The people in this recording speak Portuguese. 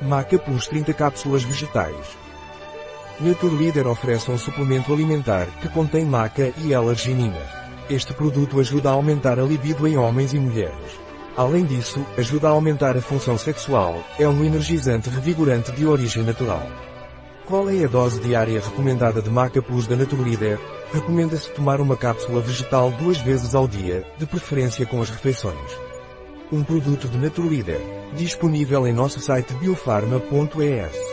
Maca Plus 30 cápsulas vegetais. Naturleader oferece um suplemento alimentar que contém maca e L-arginina. Este produto ajuda a aumentar a libido em homens e mulheres. Além disso, ajuda a aumentar a função sexual, é um energizante revigorante de origem natural. Qual é a dose diária recomendada de Maca Plus da Naturleader? Recomenda-se tomar uma cápsula vegetal duas vezes ao dia, de preferência com as refeições. Um produto de Naturleader, disponível em nosso site biofarma.es.